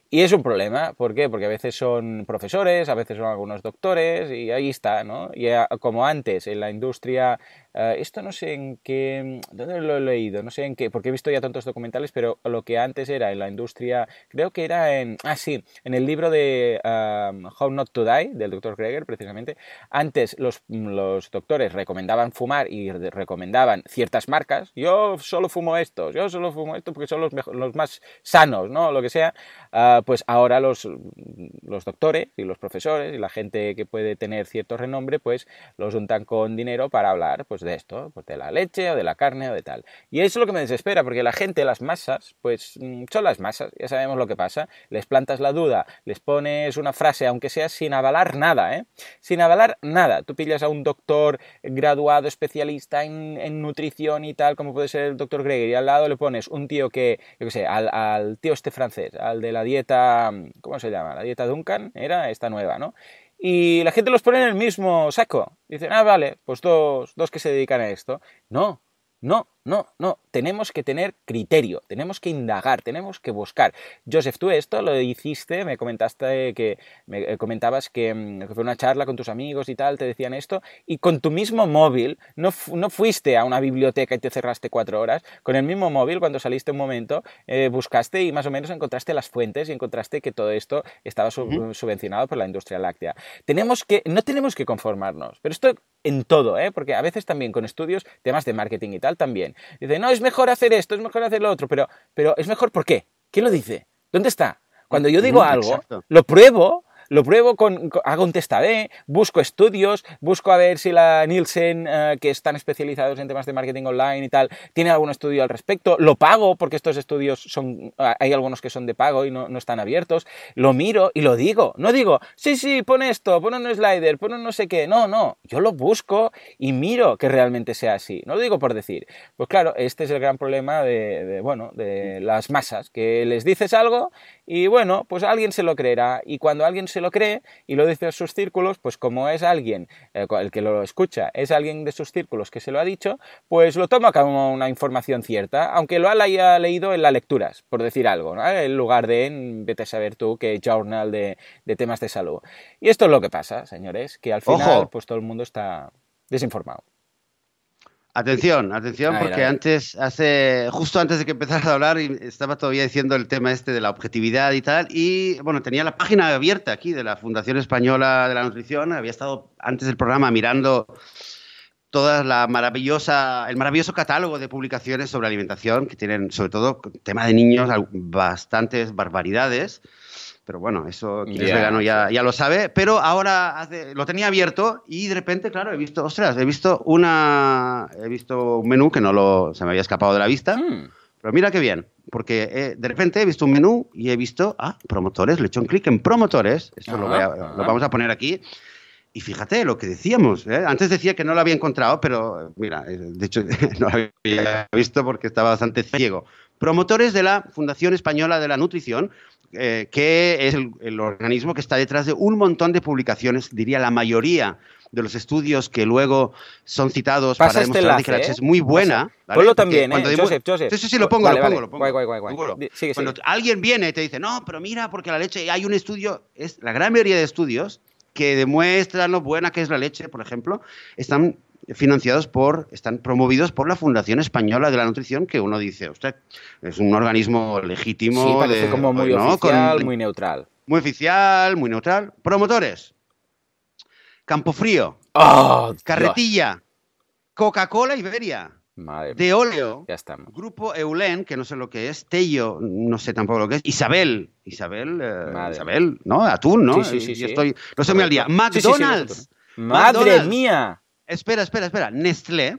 Y es un problema, ¿por qué? Porque a veces son profesores, a veces son algunos doctores y ahí está, ¿no? Y como antes en la industria eh, esto no sé en qué, ¿dónde lo he leído? No sé en qué, porque he visto ya tantos documentales, pero lo que antes era en la industria, creo que era en, ah sí, en el libro de um, How Not to Die, del doctor Greger, precisamente, antes los, los doctores recomendaban fumar y recomendaban ciertas marcas, yo solo fumo estos, yo solo fumo estos porque son los, los más sanos, ¿no? Lo que sea, uh, pues ahora los, los doctores y los profesores y la gente que puede tener cierto renombre, pues los untan con dinero para hablar, pues de esto, pues de la leche o de la carne o de tal. Y eso es lo que me desespera, porque la gente, las masas, pues mm, son las masas, ya sabemos lo que pasa, les plantas la duda, les pones una frase, aunque sea sin avalar nada, ¿eh? Sin avalar nada. Tú pillas a un doctor graduado, especialista en, nutrición y tal, como puede ser el doctor Greger, y al lado le pones un tío que, yo qué sé, al, al tío este francés, al de la dieta, ¿cómo se llama? La dieta Duncan, era esta nueva, ¿no? Y la gente los pone en el mismo saco. Dicen, ah, vale, pues dos, dos que se dedican a esto. No, no, no, no, tenemos que tener criterio, tenemos que indagar, tenemos que buscar. Joseph, tú esto lo hiciste, me comentaste que me eh, comentabas mm, que, fue una charla con tus amigos y tal, te decían esto, y con tu mismo móvil, no, no fuiste a una biblioteca y te cerraste cuatro horas, con el mismo móvil, cuando saliste un momento, eh, buscaste y más o menos encontraste las fuentes y encontraste que todo esto estaba subvencionado por la industria láctea. Tenemos que, no tenemos que conformarnos, pero esto en todo, ¿eh? porque a veces también con estudios, temas de marketing y tal también. Dice, no, es mejor hacer esto, es mejor hacer lo otro, pero, pero es mejor ¿por qué? ¿Quién lo dice? ¿Dónde está? Cuando yo digo algo, lo pruebo lo pruebo con, hago un test A-B, busco estudios, busco a ver si la Nielsen, eh, que están especializados en temas de marketing online y tal, tiene algún estudio al respecto, lo pago porque estos estudios son, hay algunos que son de pago y no, no están abiertos, lo miro y lo digo, no digo, sí, sí, pon esto, pon un slider, pon un no sé qué, no, no, yo lo busco y miro que realmente sea así, no lo digo por decir, pues claro, este es el gran problema de, de bueno, de las masas, que les dices algo y bueno, pues alguien se lo creerá. Y cuando alguien se lo cree y lo dice a sus círculos, pues como es alguien, eh, el que lo escucha, es alguien de sus círculos que se lo ha dicho, pues lo toma como una información cierta, aunque lo haya leído en las lecturas, por decir algo, ¿no? en lugar de en, vete a saber tú que journal de, de temas de salud. Y esto es lo que pasa, señores, que al final pues todo el mundo está desinformado. Atención, atención, porque antes, hace, justo antes de que empezara a hablar, estaba todavía diciendo el tema este de la objetividad y tal, y bueno, tenía la página abierta aquí de la Fundación Española de la Nutrición, había estado antes del programa mirando toda la maravillosa, el maravilloso catálogo de publicaciones sobre alimentación, que tienen sobre todo tema de niños bastantes barbaridades pero bueno, eso quien es vegano ya, ya, lo sabe. Pero ahora lo tenía abierto y de repente, claro, he visto, ostras, he visto una, he visto un menú que no lo, se me había escapado de la vista. Hmm. Pero mira qué bien, porque eh, de repente he visto un menú y he visto, ah, promotores, le he hecho un clic en promotores, esto lo, lo, vamos a poner aquí. Y fíjate lo que decíamos, ¿eh? antes decía que no lo había encontrado, pero mira, eh, de hecho no lo había visto porque estaba bastante ciego. Promotores de la Fundación Española de la Nutrición, eh, que es el, organismo que está detrás de un montón de publicaciones, diría la mayoría de los estudios que luego son citados para este demostrar que la leche es muy buena. Ponlo también, ¿eh? Joseph, Joseph. Sí, sí, lo pongo, lo pongo, lo pongo. Cuando alguien viene y te dice, no, pero mira, porque la leche, hay un estudio, es la gran mayoría de estudios que demuestran lo buena que es la leche, por ejemplo, están financiados por, están promovidos por la Fundación Española de la Nutrición, que uno dice, usted es un organismo legítimo. Sí, como muy oficial, muy neutral. Muy oficial, muy neutral. Promotores. Campofrío. Oh, Carretilla. Coca-Cola Iberia. de óleo. Ya estamos. Grupo Eulen, que no sé lo que es. Tello, no sé tampoco lo que es. Isabel. Isabel. Eh, Isabel, ¿no? Atún, ¿no? Sí, sí, sí. Estoy, no sé muy al día. McDonald's. Madre mía. Espera, espera, espera. Nestlé.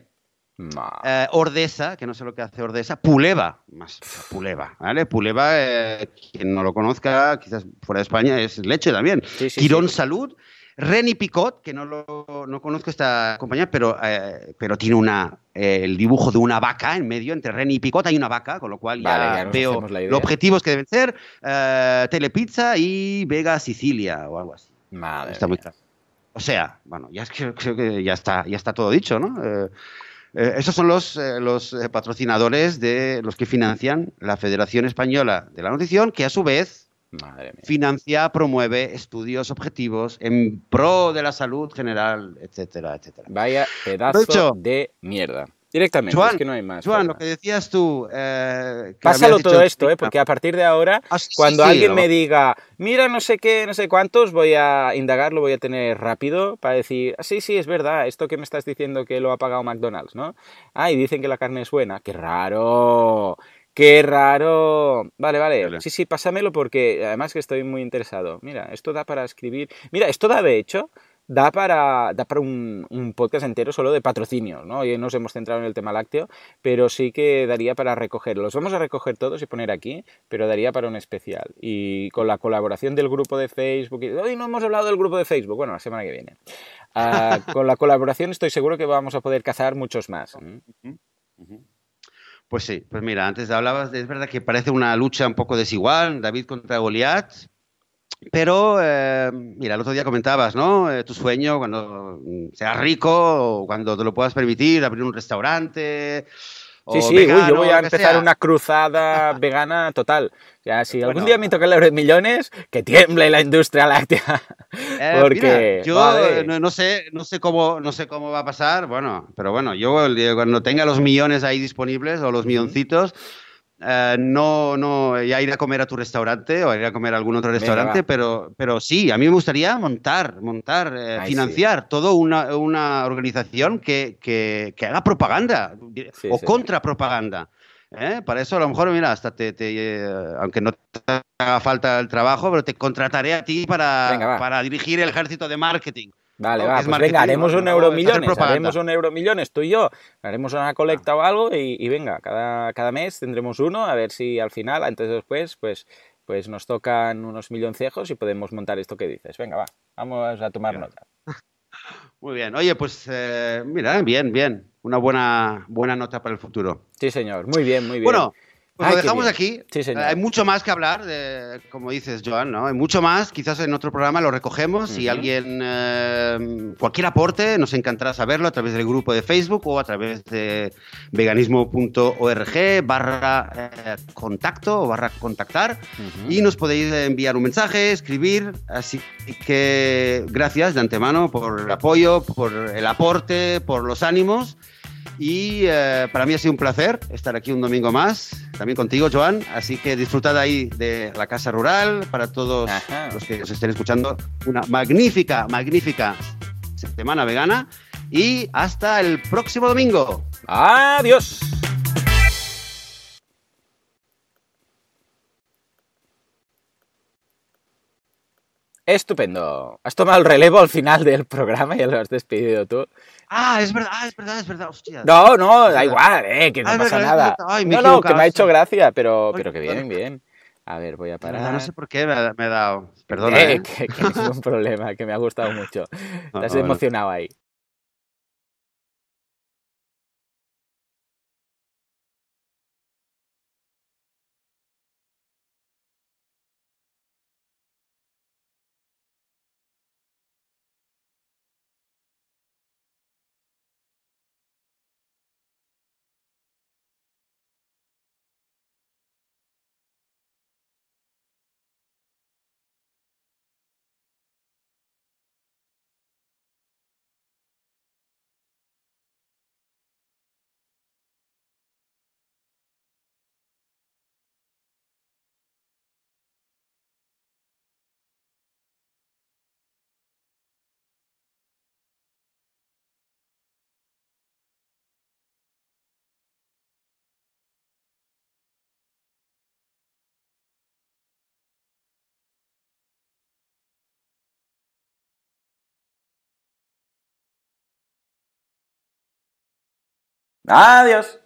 Eh, Ordesa, que no sé lo que hace Ordesa, Puleva, más Puleva, ¿vale? Puleva, eh, quien no lo conozca, quizás fuera de España, es leche también. Quirón Salud, Reni Picot, que no lo no conozco esta compañía, pero, eh, pero tiene una, el dibujo de una vaca en medio, entre Reni y Picot hay una vaca, con lo cual ya, veo los objetivos que deben ser, Telepizza y Vega Sicilia o algo así. Está muy claro. O sea, bueno, ya creo, que ya está, ya está todo dicho, ¿no? Eh, eh, esos son los, eh, los patrocinadores de los que financian la Federación Española de la Nutrición, que a su vez financia, promueve estudios objetivos en pro de la salud general, etcétera, etcétera. Vaya pedazo de mierda. Directamente, es que no hay más. Juan, lo que decías tú. Eh, Pásalo todo esto, ¿eh? porque a partir de ahora, ah, cuando alguien me diga, mira, no sé qué, no sé cuántos, voy a indagarlo, voy a tener rápido para decir, ah, sí, sí, es verdad, esto que me estás diciendo que lo ha pagado McDonald's, ¿no? Ah, y dicen que la carne es buena. ¡Qué raro! ¡Qué raro! Vale, vale. Sí, sí, pásamelo porque además que estoy muy interesado. Mira, esto da para escribir. Mira, esto da de hecho da para, da para un, podcast entero solo de patrocinios, ¿no? Hoy nos hemos centrado en el tema lácteo, pero sí que daría para recogerlos. Vamos a recoger todos y poner aquí, pero daría para un especial. Y con la colaboración del grupo de Facebook, hoy no hemos hablado del grupo de Facebook, bueno, la semana que viene. Ah, con la colaboración estoy seguro que vamos a poder cazar muchos más. Pues sí, pues mira, antes hablabas, de, es verdad que parece una lucha un poco desigual, David contra Goliat, pero, eh, mira, el otro día comentabas, ¿no? Eh, tu sueño cuando seas rico o cuando te lo puedas permitir, abrir un restaurante. Sí, sí, yo voy a empezar una cruzada vegana total. Ya, si algún día me toca el euro de millones, que tiemble la industria láctea. Eh, porque yo no, sé, no sé cómo, no sé cómo va a pasar, bueno, pero bueno, yo cuando tenga los millones ahí disponibles o los milloncitos, eh, no, no, ya ir a comer a tu restaurante o ir a comer a algún otro restaurante, pero, pero sí, a mí me gustaría montar, montar, eh, financiar toda una, una, organización que, que, que, haga propaganda o contra propaganda. ¿eh? Para eso a lo mejor, mira, hasta te, aunque no te haga falta el trabajo, pero te contrataré a ti para, para dirigir el ejército de marketing. Vale, va, pues venga, haremos un euro millones, haremos un euro millones, tú y yo, haremos una colecta o algo y, venga, cada, cada mes tendremos uno, a ver si al final, antes o después, pues, pues nos tocan unos milloncejos y podemos montar esto que dices. Venga, va, vamos a tomar nota. Muy bien, oye, pues eh, mira, bien, bien, una buena, buena nota para el futuro. Sí, señor, muy bien, muy bien. Bueno, pues lo dejamos aquí. Hay mucho más que hablar, como dices, Joan, ¿no? Hay mucho más. Quizás en otro programa lo recogemos. Si alguien, eh, cualquier aporte, nos encantará saberlo a través del grupo de Facebook o a través de veganismo.org barra eh, contacto o barra contactar. Y nos podéis enviar un mensaje, escribir. Así que gracias de antemano por el apoyo, por el aporte, por los ánimos. Y eh, para mí ha sido un placer estar aquí un domingo más, también contigo, Joan. Así que disfrutad ahí de la Casa Rural, para todos los que os estén escuchando, una magnífica, magnífica semana vegana. Y hasta el próximo domingo. Adiós. Estupendo. Has tomado el relevo al final del programa y ya lo has despedido tú. Ah, es verdad, ah, es verdad, es verdad, hostia. No, no, da igual, eh, que no ah, pasa nada. no, no, que me ha hecho gracia, pero, pero que bien, bien. A ver, voy a parar. No sé por qué me ha, dado. Perdona. Eh, ¿eh? Que, que ningún problema, que me ha gustado mucho. Te has emocionado ahí. Adiós.